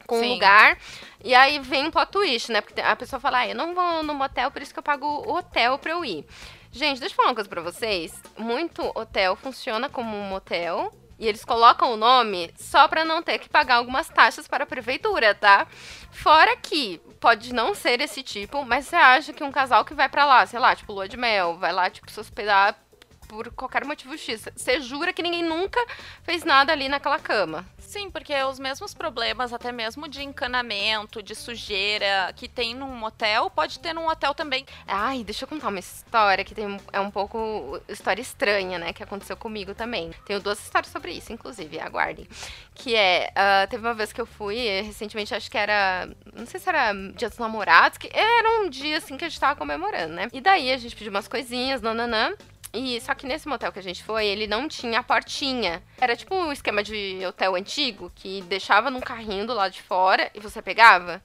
com o lugar. E aí vem um plot twist, né? Porque a pessoa fala: Ah, eu não vou no motel, por isso que eu pago o hotel pra eu ir. Gente, deixa eu falar uma coisa pra vocês. Muito hotel funciona como um motel e eles colocam o nome só para não ter que pagar algumas taxas para a prefeitura, tá? Fora que pode não ser esse tipo, mas você acha que um casal que vai para lá, sei lá, tipo lua de mel, vai lá tipo se hospedar por qualquer motivo X. Você jura que ninguém nunca fez nada ali naquela cama. Sim, porque os mesmos problemas, até mesmo de encanamento, de sujeira, que tem num motel, pode ter num hotel também. Ai, deixa eu contar uma história que tem, é um pouco história estranha, né? Que aconteceu comigo também. Tenho duas histórias sobre isso, inclusive, aguardem. Que é, uh, teve uma vez que eu fui, recentemente, acho que era, não sei se era Dia dos Namorados, que era um dia assim que a gente tava comemorando, né? E daí a gente pediu umas coisinhas, nananã. E só que nesse motel que a gente foi, ele não tinha a portinha. Era tipo um esquema de hotel antigo que deixava num carrinho do lado de fora e você pegava.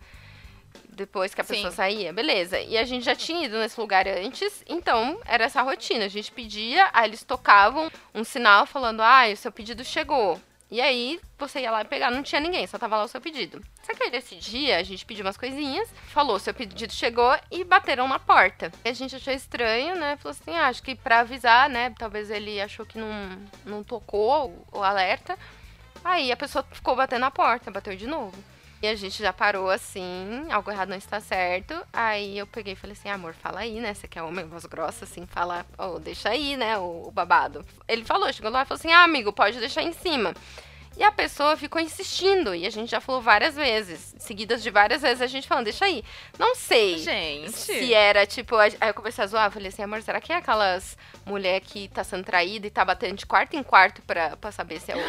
depois que a pessoa Sim. saía, beleza. E a gente já tinha ido nesse lugar antes, então era essa rotina. A gente pedia, aí eles tocavam um sinal falando: ah, o seu pedido chegou. E aí você ia lá pegar, não tinha ninguém, só tava lá o seu pedido. Só que aí nesse dia a gente pediu umas coisinhas, falou, seu pedido chegou e bateram na porta. E a gente achou estranho, né? Falou assim, ah, acho que pra avisar, né? Talvez ele achou que não, não tocou o, o alerta. Aí a pessoa ficou batendo na porta, bateu de novo. E a gente já parou assim, algo errado não está certo. Aí eu peguei e falei assim, amor, fala aí, né? Você quer homem voz grossa, assim, fala, oh, deixa aí, né, o, o babado. Ele falou, chegou lá e falou assim, ah, amigo, pode deixar em cima. E a pessoa ficou insistindo, e a gente já falou várias vezes, seguidas de várias vezes, a gente falando, deixa aí. Não sei gente. se era, tipo, aí eu comecei a zoar, falei assim, amor, será que é aquelas mulher que tá sendo traída e tá batendo de quarto em quarto pra, pra saber se é o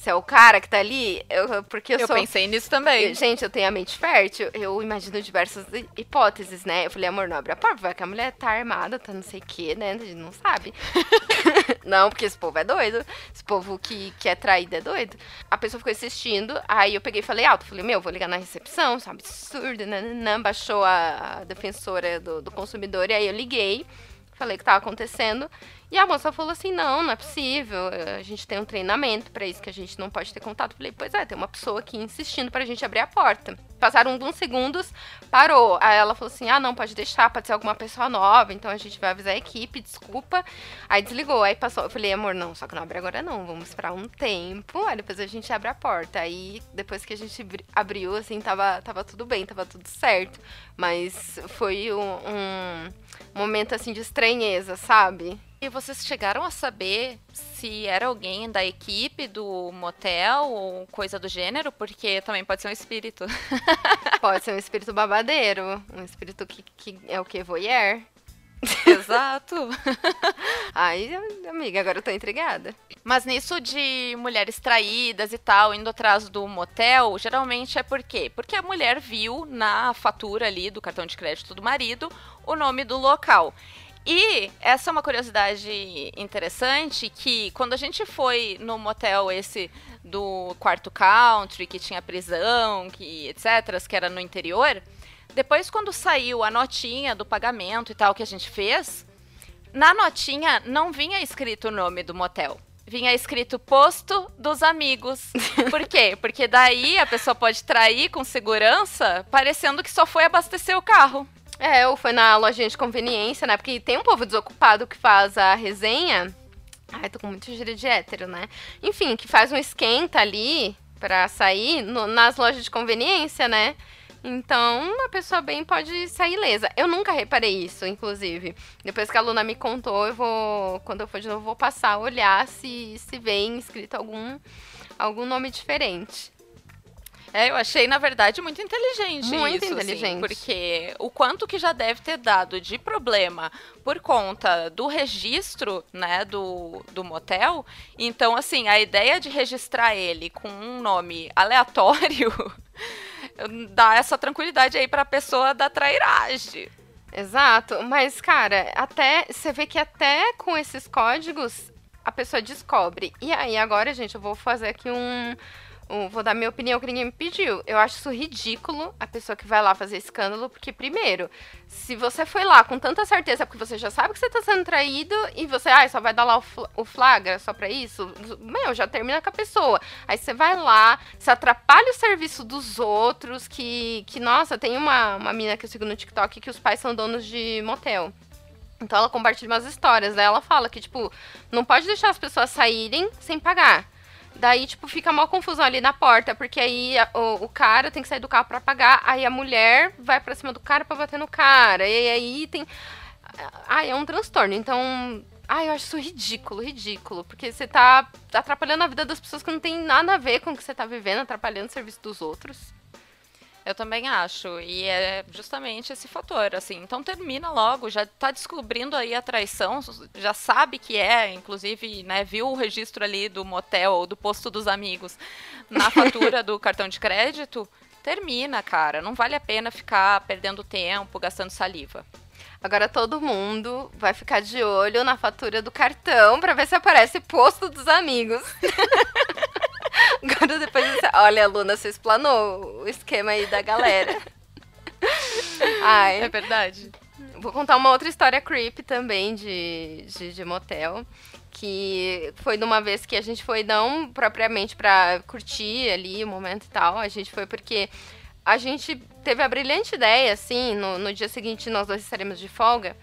se é o cara que tá ali, eu, porque eu, eu sou... pensei nisso também. Gente, eu tenho a mente fértil, eu imagino diversas hipóteses, né? Eu falei, amor, não abre a porta, vai que a mulher tá armada, tá não sei o quê, né? A gente não sabe. não, porque esse povo é doido. Esse povo que, que é traído é doido. A pessoa ficou insistindo, aí eu peguei e falei alto, falei, meu, vou ligar na recepção, isso é um absurdo, né? Baixou a, a defensora do, do consumidor, e aí eu liguei, falei o que tava acontecendo. E a moça falou assim: não, não é possível. A gente tem um treinamento para isso que a gente não pode ter contato. Falei: pois é, tem uma pessoa aqui insistindo pra gente abrir a porta. Passaram alguns segundos, parou. Aí ela falou assim: ah, não, pode deixar, pode ser alguma pessoa nova, então a gente vai avisar a equipe, desculpa. Aí desligou, aí passou. Eu falei: amor, não, só que não abre agora não, vamos esperar um tempo, aí depois a gente abre a porta. Aí depois que a gente abriu, assim, tava, tava tudo bem, tava tudo certo. Mas foi um, um momento, assim, de estranheza, sabe? E vocês chegaram a saber se era alguém da equipe do motel ou coisa do gênero? Porque também pode ser um espírito. pode ser um espírito babadeiro. Um espírito que, que é o que? Voyeur? Exato. Ai, amiga, agora eu tô intrigada. Mas nisso de mulheres traídas e tal, indo atrás do motel, geralmente é por quê? Porque a mulher viu na fatura ali do cartão de crédito do marido o nome do local. E essa é uma curiosidade interessante que quando a gente foi no motel esse do quarto country, que tinha prisão, que etc, que era no interior, depois quando saiu a notinha do pagamento e tal que a gente fez, na notinha não vinha escrito o nome do motel. Vinha escrito posto dos amigos. Por quê? Porque daí a pessoa pode trair com segurança, parecendo que só foi abastecer o carro. É, ou foi na lojinha de conveniência, né? Porque tem um povo desocupado que faz a resenha. Ai, tô com muito gíria de hétero, né? Enfim, que faz um esquenta ali pra sair no, nas lojas de conveniência, né? Então, uma pessoa bem pode sair ilesa. Eu nunca reparei isso, inclusive. Depois que a Luna me contou, eu vou, quando eu for de novo, vou passar a olhar se, se vem escrito algum, algum nome diferente. É, eu achei, na verdade, muito inteligente muito isso. Assim, inteligente. Assim, porque o quanto que já deve ter dado de problema por conta do registro, né, do, do motel. Então, assim, a ideia de registrar ele com um nome aleatório dá essa tranquilidade aí pra pessoa da trairagem. Exato, mas cara, até você vê que até com esses códigos a pessoa descobre. E aí agora, gente, eu vou fazer aqui um vou dar minha opinião que ninguém me pediu. Eu acho isso ridículo a pessoa que vai lá fazer escândalo, porque, primeiro, se você foi lá com tanta certeza, porque você já sabe que você tá sendo traído e você, ah, só vai dar lá o flagra só pra isso, meu, já termina com a pessoa. Aí você vai lá, se atrapalha o serviço dos outros, que, que nossa, tem uma, uma mina que eu sigo no TikTok que os pais são donos de motel. Então ela compartilha umas histórias, daí ela fala que, tipo, não pode deixar as pessoas saírem sem pagar. Daí, tipo, fica uma confusão ali na porta, porque aí a, o, o, cara tem que sair do carro para pagar, aí a mulher vai para cima do cara para bater no cara, e aí tem. Ai, é um transtorno. Então, ai, eu acho isso ridículo, ridículo, porque você tá atrapalhando a vida das pessoas que não tem nada a ver com o que você tá vivendo, atrapalhando o serviço dos outros. Eu também acho. E é justamente esse fator, assim. Então termina logo, já tá descobrindo aí a traição, já sabe que é, inclusive, né, viu o registro ali do motel ou do posto dos amigos na fatura do cartão de crédito. Termina, cara. Não vale a pena ficar perdendo tempo, gastando saliva. Agora todo mundo vai ficar de olho na fatura do cartão para ver se aparece posto dos amigos. Agora depois você... Olha, Luna, você explanou o esquema aí da galera. Ai. É verdade. Vou contar uma outra história creepy também de, de, de motel. Que foi de uma vez que a gente foi, não propriamente pra curtir ali o momento e tal. A gente foi porque a gente teve a brilhante ideia, assim, no, no dia seguinte nós dois estaremos de folga.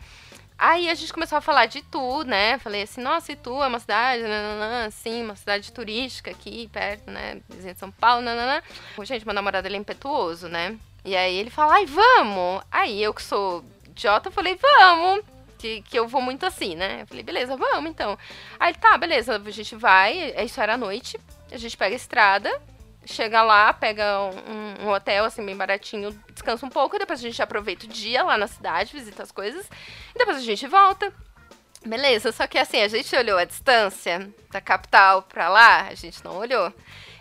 Aí a gente começou a falar de Itu, né? Falei assim, nossa, Itu é uma cidade, nananã, assim, uma cidade turística aqui perto, né? Vizinha de São Paulo, nananã. Gente, meu namorado ele é impetuoso, né? E aí ele fala, ai, vamos! Aí eu que sou idiota, falei, vamos! Que, que eu vou muito assim, né? Eu falei, beleza, vamos então. Aí tá, beleza, a gente vai, isso era à noite, a gente pega a estrada, chega lá, pega um, um, hotel, assim, bem baratinho, descansa um pouco, depois a gente aproveita o dia lá na cidade, visita as coisas, e depois a gente volta. Beleza, só que assim, a gente olhou a distância da capital pra lá, a gente não olhou.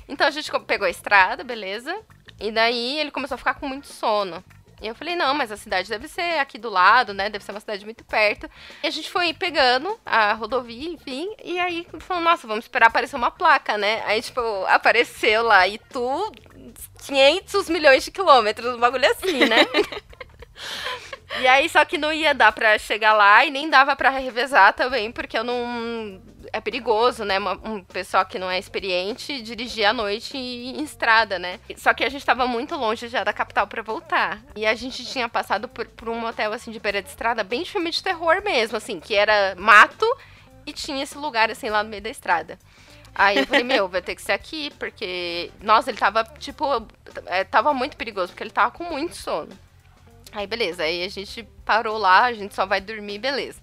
Então a gente pegou a estrada, beleza? E daí ele começou a ficar com muito sono. E eu falei, não, mas a cidade deve ser aqui do lado, né? Deve ser uma cidade muito perto. E a gente foi pegando a rodovia, enfim. E aí falou, nossa, vamos esperar aparecer uma placa, né? Aí, tipo, apareceu lá, e tu, 500 milhões de quilômetros, um bagulho assim, né? e aí, só que não ia dar pra chegar lá e nem dava pra revezar também, porque eu não é perigoso, né? Um pessoal que não é experiente dirigir à noite em estrada, né? Só que a gente tava muito longe já da capital para voltar. E a gente tinha passado por, por um motel assim de beira de estrada, bem de filme de terror mesmo, assim, que era mato e tinha esse lugar assim lá no meio da estrada. Aí eu falei, meu, vai ter que ser aqui, porque. Nossa, ele tava, tipo. É, tava muito perigoso, porque ele tava com muito sono. Aí, beleza. Aí a gente parou lá, a gente só vai dormir, beleza.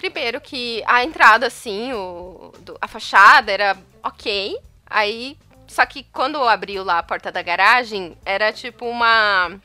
Primeiro que a entrada, assim, o, do, a fachada era ok. Aí, só que quando abriu lá a porta da garagem, era tipo uma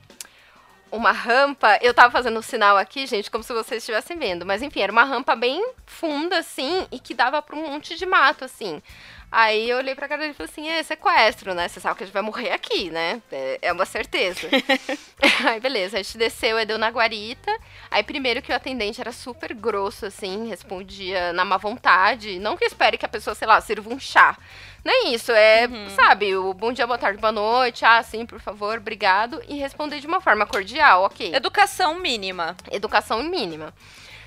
uma rampa. Eu tava fazendo um sinal aqui, gente, como se vocês estivessem vendo. Mas enfim, era uma rampa bem funda, assim, e que dava pra um monte de mato, assim. Aí eu olhei pra cara dele e falei assim: é sequestro, né? Você sabe que a gente vai morrer aqui, né? É, é uma certeza. aí beleza, a gente desceu, e deu na guarita. Aí primeiro que o atendente era super grosso, assim, respondia na má vontade. Não que espere que a pessoa, sei lá, sirva um chá. Nem isso, é, uhum. sabe, o bom dia, boa tarde, boa noite, ah, sim, por favor, obrigado. E responder de uma forma cordial, ok. Educação mínima. Educação mínima.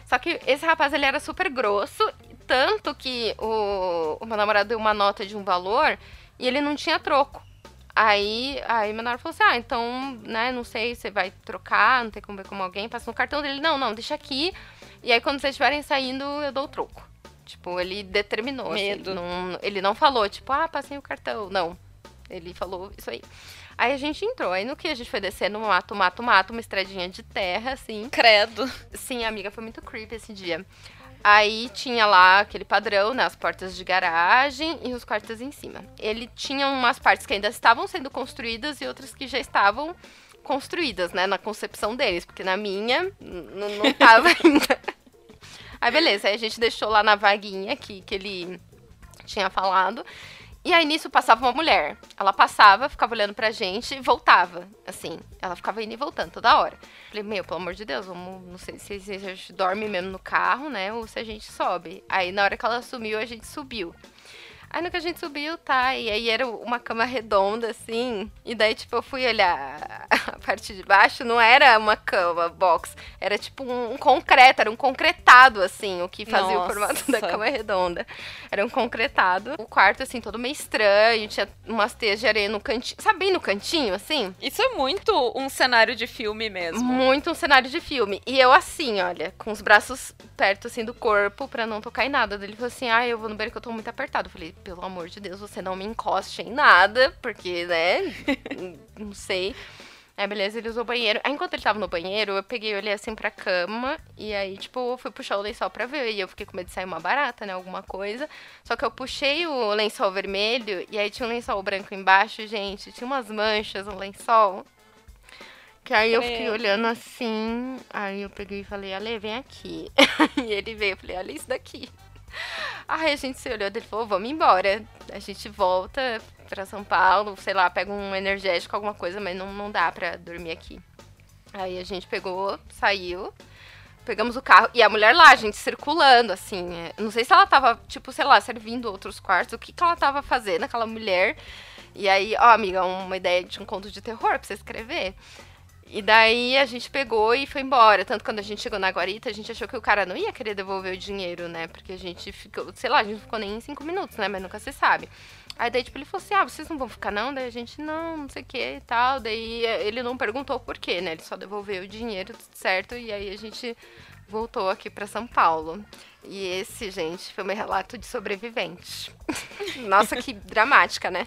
Só que esse rapaz, ele era super grosso tanto que o, o meu namorado deu uma nota de um valor e ele não tinha troco. Aí, aí meu namorado falou assim: ah, então, né, não sei, você vai trocar, não tem como ver como alguém, passa no cartão dele. Não, não, deixa aqui. E aí, quando vocês estiverem saindo, eu dou o troco. Tipo, ele determinou. Assim, Medo. Assim, não, ele não falou, tipo, ah, passei o cartão. Não. Ele falou isso aí. Aí a gente entrou. Aí no que a gente foi descendo, mato, mato, mato, uma estradinha de terra, assim. Credo. Sim, amiga, foi muito creepy esse dia. Aí tinha lá aquele padrão, né, as portas de garagem e os quartos em cima. Ele tinha umas partes que ainda estavam sendo construídas e outras que já estavam construídas, né, na concepção deles, porque na minha não estava ainda. Aí beleza, aí a gente deixou lá na vaguinha que, que ele tinha falado. E aí nisso passava uma mulher. Ela passava, ficava olhando pra gente e voltava. Assim, ela ficava indo e voltando toda hora. Falei, meu, pelo amor de Deus, vamos. Não sei se, se a gente dorme mesmo no carro, né? Ou se a gente sobe. Aí na hora que ela sumiu, a gente subiu. Aí no que a gente subiu, tá, e aí era uma cama redonda, assim, e daí, tipo, eu fui olhar a parte de baixo, não era uma cama box, era tipo um, concreto, era um concretado, assim, o que fazia Nossa. o formato da cama redonda. Era um concretado. O quarto, assim, todo meio estranho, tinha umas teias de areia no cantinho, sabe bem no cantinho, assim? Isso é muito um cenário de filme mesmo. Muito um cenário de filme. E eu assim, olha, com os braços perto, assim, do corpo, pra não tocar em nada. Ele falou assim, ah, eu vou no banheiro que eu tô muito apertado. Eu falei, pelo amor de Deus, você não me encoste em nada, porque, né? não sei. Aí, beleza, ele usou o banheiro. Aí, enquanto ele tava no banheiro, eu peguei e olhei assim pra cama. E aí, tipo, eu fui puxar o lençol pra ver. E eu fiquei com medo de sair uma barata, né? Alguma coisa. Só que eu puxei o lençol vermelho. E aí tinha um lençol branco embaixo, gente. Tinha umas manchas no lençol. Que aí eu fiquei olhando assim. Aí eu peguei e falei, Ale, vem aqui. e ele veio. Eu falei, olha isso daqui. Aí a gente se olhou e falou, vamos embora. A gente volta pra São Paulo, sei lá, pega um energético, alguma coisa, mas não, não dá pra dormir aqui. Aí a gente pegou, saiu, pegamos o carro e a mulher lá, a gente circulando, assim. É, não sei se ela tava, tipo, sei lá, servindo outros quartos, o que, que ela tava fazendo, aquela mulher. E aí, ó, amiga, uma ideia de um conto de terror pra você escrever. E daí a gente pegou e foi embora. Tanto quando a gente chegou na guarita, a gente achou que o cara não ia querer devolver o dinheiro, né? Porque a gente ficou, sei lá, a gente ficou nem em cinco minutos, né? Mas nunca se sabe. Aí daí, tipo, ele falou assim, ah, vocês não vão ficar não? Daí a gente, não, não sei o que e tal. Daí ele não perguntou por quê, né? Ele só devolveu o dinheiro, tudo certo. E aí a gente voltou aqui para São Paulo. E esse, gente, foi meu relato de sobrevivente. Nossa, que dramática, né?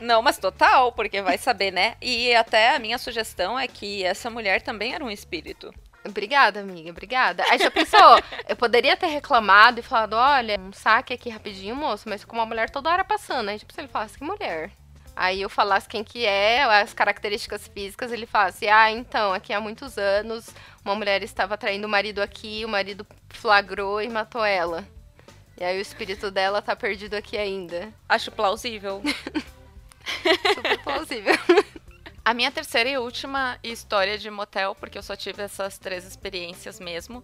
Não, mas total, porque vai saber, né? E até a minha sugestão é que essa mulher também era um espírito. Obrigada, amiga, obrigada. Aí já pensou, eu poderia ter reclamado e falado, olha, um saque aqui rapidinho, moço, mas com uma mulher toda hora passando. Aí tipo, se ele falasse, que mulher? Aí eu falasse quem que é, as características físicas, ele falasse, ah, então, aqui há muitos anos, uma mulher estava traindo o marido aqui, o marido flagrou e matou ela. E aí o espírito dela tá perdido aqui ainda. Acho plausível. Super plausível. A minha terceira e última história de motel, porque eu só tive essas três experiências mesmo,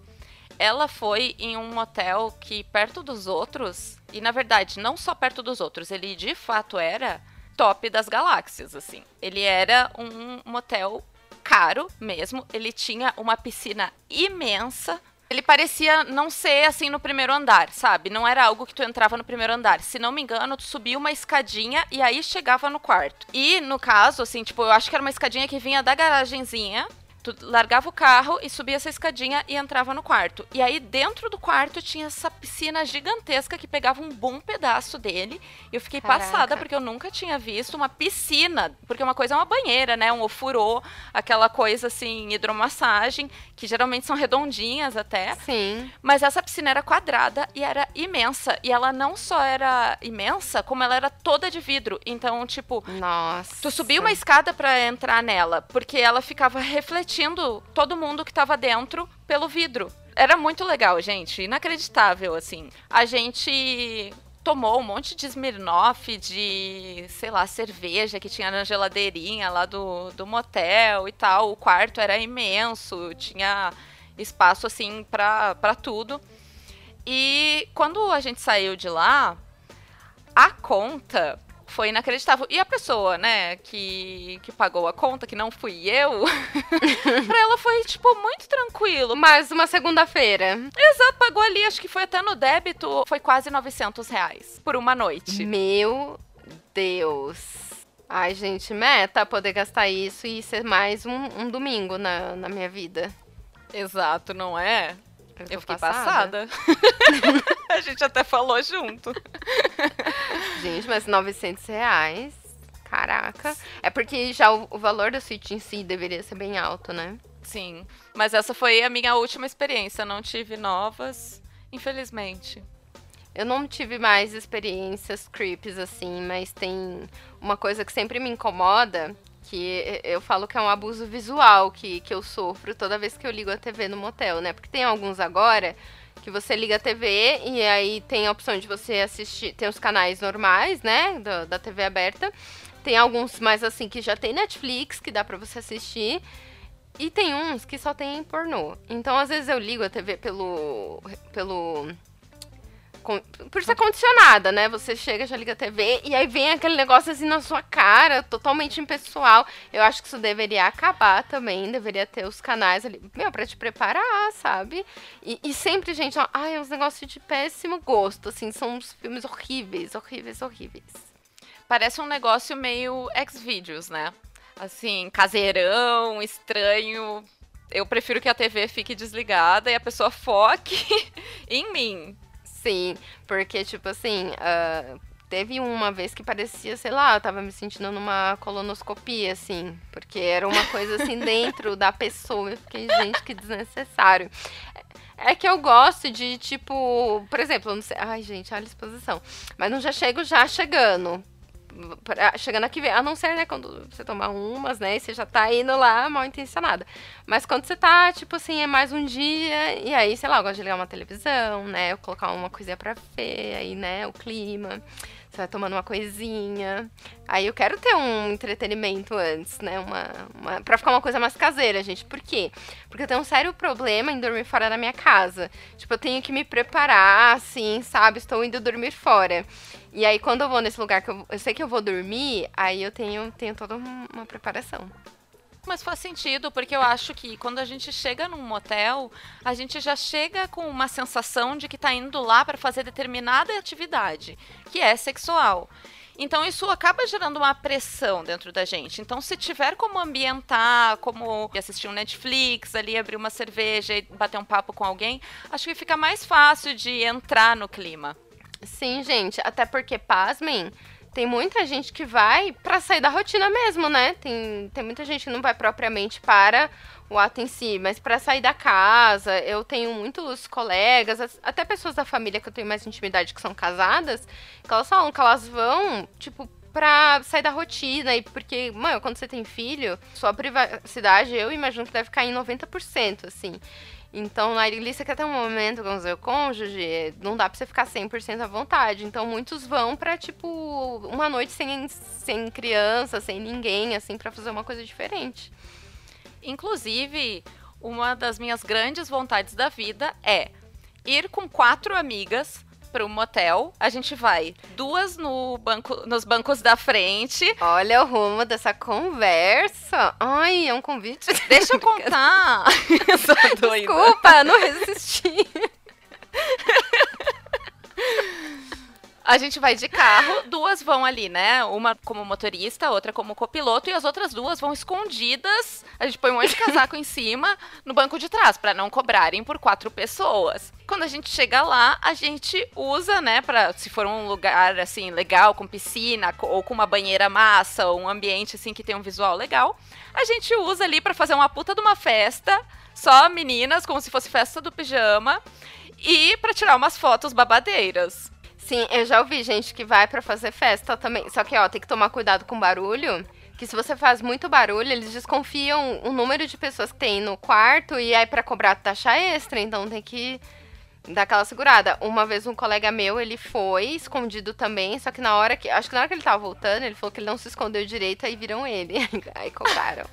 ela foi em um motel que, perto dos outros, e na verdade, não só perto dos outros, ele de fato era top das galáxias, assim. Ele era um motel caro mesmo, ele tinha uma piscina imensa ele parecia não ser assim no primeiro andar, sabe? Não era algo que tu entrava no primeiro andar. Se não me engano, tu subia uma escadinha e aí chegava no quarto. E no caso, assim, tipo, eu acho que era uma escadinha que vinha da garagenzinha Tu largava o carro e subia essa escadinha e entrava no quarto. E aí, dentro do quarto, tinha essa piscina gigantesca que pegava um bom pedaço dele. E eu fiquei Caraca. passada, porque eu nunca tinha visto uma piscina. Porque uma coisa é uma banheira, né? Um ofurô, aquela coisa assim, hidromassagem, que geralmente são redondinhas até. Sim. Mas essa piscina era quadrada e era imensa. E ela não só era imensa, como ela era toda de vidro. Então, tipo. Nossa. Tu subia uma escada para entrar nela, porque ela ficava refletindo refletindo todo mundo que estava dentro pelo vidro. Era muito legal, gente. Inacreditável, assim. A gente tomou um monte de Smirnoff, de, sei lá, cerveja que tinha na geladeirinha lá do, do motel e tal. O quarto era imenso, tinha espaço, assim, pra tudo. E quando a gente saiu de lá, a conta foi inacreditável. E a pessoa, né, que, que pagou a conta, que não fui eu, pra ela foi, tipo, muito tranquilo. Mais uma segunda-feira. Exato, pagou ali, acho que foi até no débito, foi quase 900 reais por uma noite. Meu Deus. Ai, gente, meta poder gastar isso e ser mais um, um domingo na, na minha vida. Exato, não é? Eu, eu fiquei passada. passada. a gente até falou junto. Gente, mas 900 reais. Caraca. É porque já o, o valor da suíte em si deveria ser bem alto, né? Sim. Mas essa foi a minha última experiência. Não tive novas, infelizmente. Eu não tive mais experiências creeps assim, mas tem uma coisa que sempre me incomoda, que eu falo que é um abuso visual que, que eu sofro toda vez que eu ligo a TV no motel, né? Porque tem alguns agora que você liga a TV e aí tem a opção de você assistir, tem os canais normais, né, da, da TV aberta. Tem alguns mais assim que já tem Netflix que dá para você assistir. E tem uns que só tem pornô. Então, às vezes eu ligo a TV pelo pelo por ser condicionada, né? Você chega, já liga a TV e aí vem aquele negócio assim na sua cara, totalmente impessoal. Eu acho que isso deveria acabar também, deveria ter os canais ali, meu, pra te preparar, sabe? E, e sempre, gente, ó, ai, é uns negócios de péssimo gosto, assim, são uns filmes horríveis, horríveis, horríveis. Parece um negócio meio ex-vídeos, né? Assim, caseirão, estranho. Eu prefiro que a TV fique desligada e a pessoa foque em mim. Sim, porque, tipo assim, uh, teve uma vez que parecia, sei lá, eu tava me sentindo numa colonoscopia, assim, porque era uma coisa assim dentro da pessoa. Eu fiquei, gente, que desnecessário. É que eu gosto de, tipo, por exemplo, não sei. Ai, gente, olha a exposição. Mas não já chego já chegando pra, chegando aqui, a não ser, né, quando você tomar umas, né, e você já tá indo lá mal intencionada. Mas quando você tá, tipo assim, é mais um dia, e aí, sei lá, eu gosto de ligar uma televisão, né, eu colocar uma coisinha pra ver, aí, né, o clima você vai tomando uma coisinha. Aí eu quero ter um entretenimento antes, né? Uma, uma, pra ficar uma coisa mais caseira, gente. Por quê? Porque eu tenho um sério problema em dormir fora da minha casa. Tipo, eu tenho que me preparar, assim, sabe? Estou indo dormir fora. E aí, quando eu vou nesse lugar que eu, eu sei que eu vou dormir, aí eu tenho, tenho toda uma preparação. Mas faz sentido, porque eu acho que quando a gente chega num motel, a gente já chega com uma sensação de que tá indo lá para fazer determinada atividade, que é sexual. Então isso acaba gerando uma pressão dentro da gente. Então se tiver como ambientar, como assistir um Netflix, ali abrir uma cerveja e bater um papo com alguém, acho que fica mais fácil de entrar no clima. Sim, gente, até porque pasmem, tem muita gente que vai para sair da rotina mesmo, né? Tem, tem muita gente que não vai propriamente para o ato em si, mas para sair da casa. Eu tenho muitos colegas, até pessoas da família que eu tenho mais intimidade que são casadas, que elas falam que elas vão, tipo, pra sair da rotina. E porque, mano, quando você tem filho, sua privacidade, eu imagino que deve cair em 90%, assim. Então, na você quer ter um momento com o seu cônjuge, não dá pra você ficar 100% à vontade. Então, muitos vão pra, tipo, uma noite sem, sem criança, sem ninguém, assim, para fazer uma coisa diferente. Inclusive, uma das minhas grandes vontades da vida é ir com quatro amigas para um motel. A gente vai duas no banco, nos bancos da frente. Olha o rumo dessa conversa. Ai, é um convite. Deixa eu contar. eu sou doida. Desculpa, não resisti. A gente vai de carro, duas vão ali, né? Uma como motorista, outra como copiloto, e as outras duas vão escondidas. A gente põe um monte de casaco em cima no banco de trás, para não cobrarem por quatro pessoas. Quando a gente chega lá, a gente usa, né, para se for um lugar assim legal, com piscina, ou com uma banheira massa, ou um ambiente assim que tem um visual legal, a gente usa ali para fazer uma puta de uma festa, só meninas, como se fosse festa do pijama, e para tirar umas fotos babadeiras. Sim, eu já ouvi gente que vai para fazer festa também. Só que, ó, tem que tomar cuidado com barulho. Que se você faz muito barulho, eles desconfiam o número de pessoas que tem no quarto e aí para cobrar taxa extra. Então tem que dar aquela segurada. Uma vez um colega meu, ele foi escondido também, só que na hora que. Acho que na hora que ele tava voltando, ele falou que ele não se escondeu direito, aí viram ele. aí cobraram.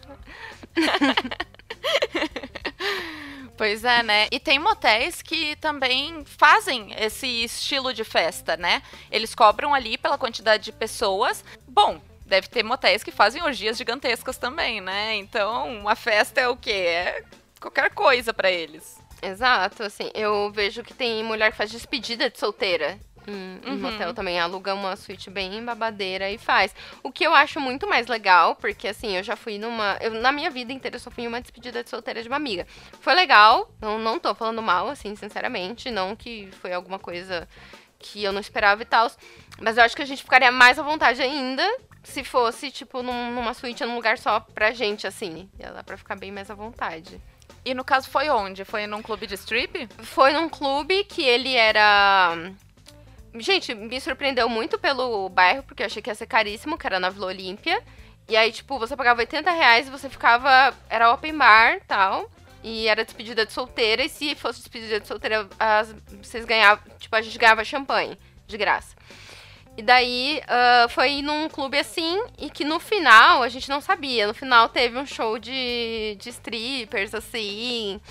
Pois é, né? E tem motéis que também fazem esse estilo de festa, né? Eles cobram ali pela quantidade de pessoas. Bom, deve ter motéis que fazem orgias gigantescas também, né? Então, uma festa é o quê? É qualquer coisa para eles. Exato, assim, eu vejo que tem mulher que faz despedida de solteira em uhum. motel também. Aluga uma suíte bem babadeira e faz. O que eu acho muito mais legal, porque assim, eu já fui numa. Eu, na minha vida inteira, eu só fui em uma despedida de solteira de uma amiga. Foi legal, não, não tô falando mal, assim, sinceramente. Não que foi alguma coisa que eu não esperava e tal. Mas eu acho que a gente ficaria mais à vontade ainda se fosse, tipo, num, numa suíte num lugar só pra gente, assim. Ia dar pra ficar bem mais à vontade. E no caso foi onde? Foi num clube de strip? Foi num clube que ele era Gente, me surpreendeu muito pelo bairro, porque eu achei que ia ser caríssimo, que era na Vila Olímpia. E aí, tipo, você pagava 80 reais e você ficava. Era open bar tal. E era despedida de solteira. E se fosse despedida de solteira, as, vocês ganhavam. Tipo, a gente ganhava champanhe de graça. E daí uh, foi num clube assim, e que no final a gente não sabia. No final teve um show de, de strippers, assim.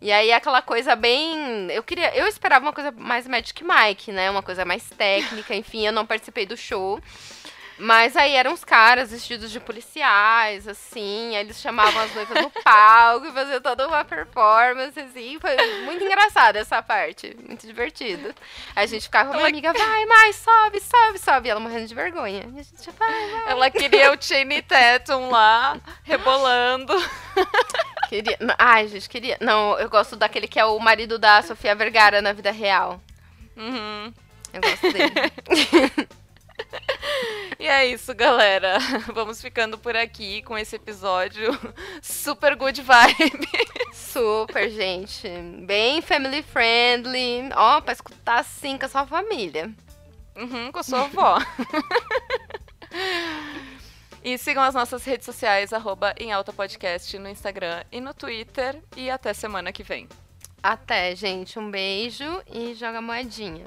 E aí aquela coisa bem. Eu queria. Eu esperava uma coisa mais Magic Mike, né? Uma coisa mais técnica, enfim, eu não participei do show. Mas aí eram os caras vestidos de policiais, assim, aí eles chamavam as noivas no palco e faziam toda uma performance, assim. Foi muito engraçado essa parte, muito divertido. Aí a gente ficava com a minha amiga, vai, mais, sobe, sobe, sobe. E ela morrendo de vergonha. E a gente, vai, vai. Ela queria o Chaney Tatum lá, rebolando. Queria. Ai, gente, queria. Não, eu gosto daquele que é o marido da Sofia Vergara na vida real. Uhum. Eu gosto dele. E é isso, galera. Vamos ficando por aqui com esse episódio super good vibe. Super, gente. Bem family friendly. Ó, pra escutar assim com a sua família. Uhum, com a sua avó. E sigam as nossas redes sociais, arroba em alta podcast no Instagram e no Twitter. E até semana que vem. Até, gente. Um beijo e joga moedinha.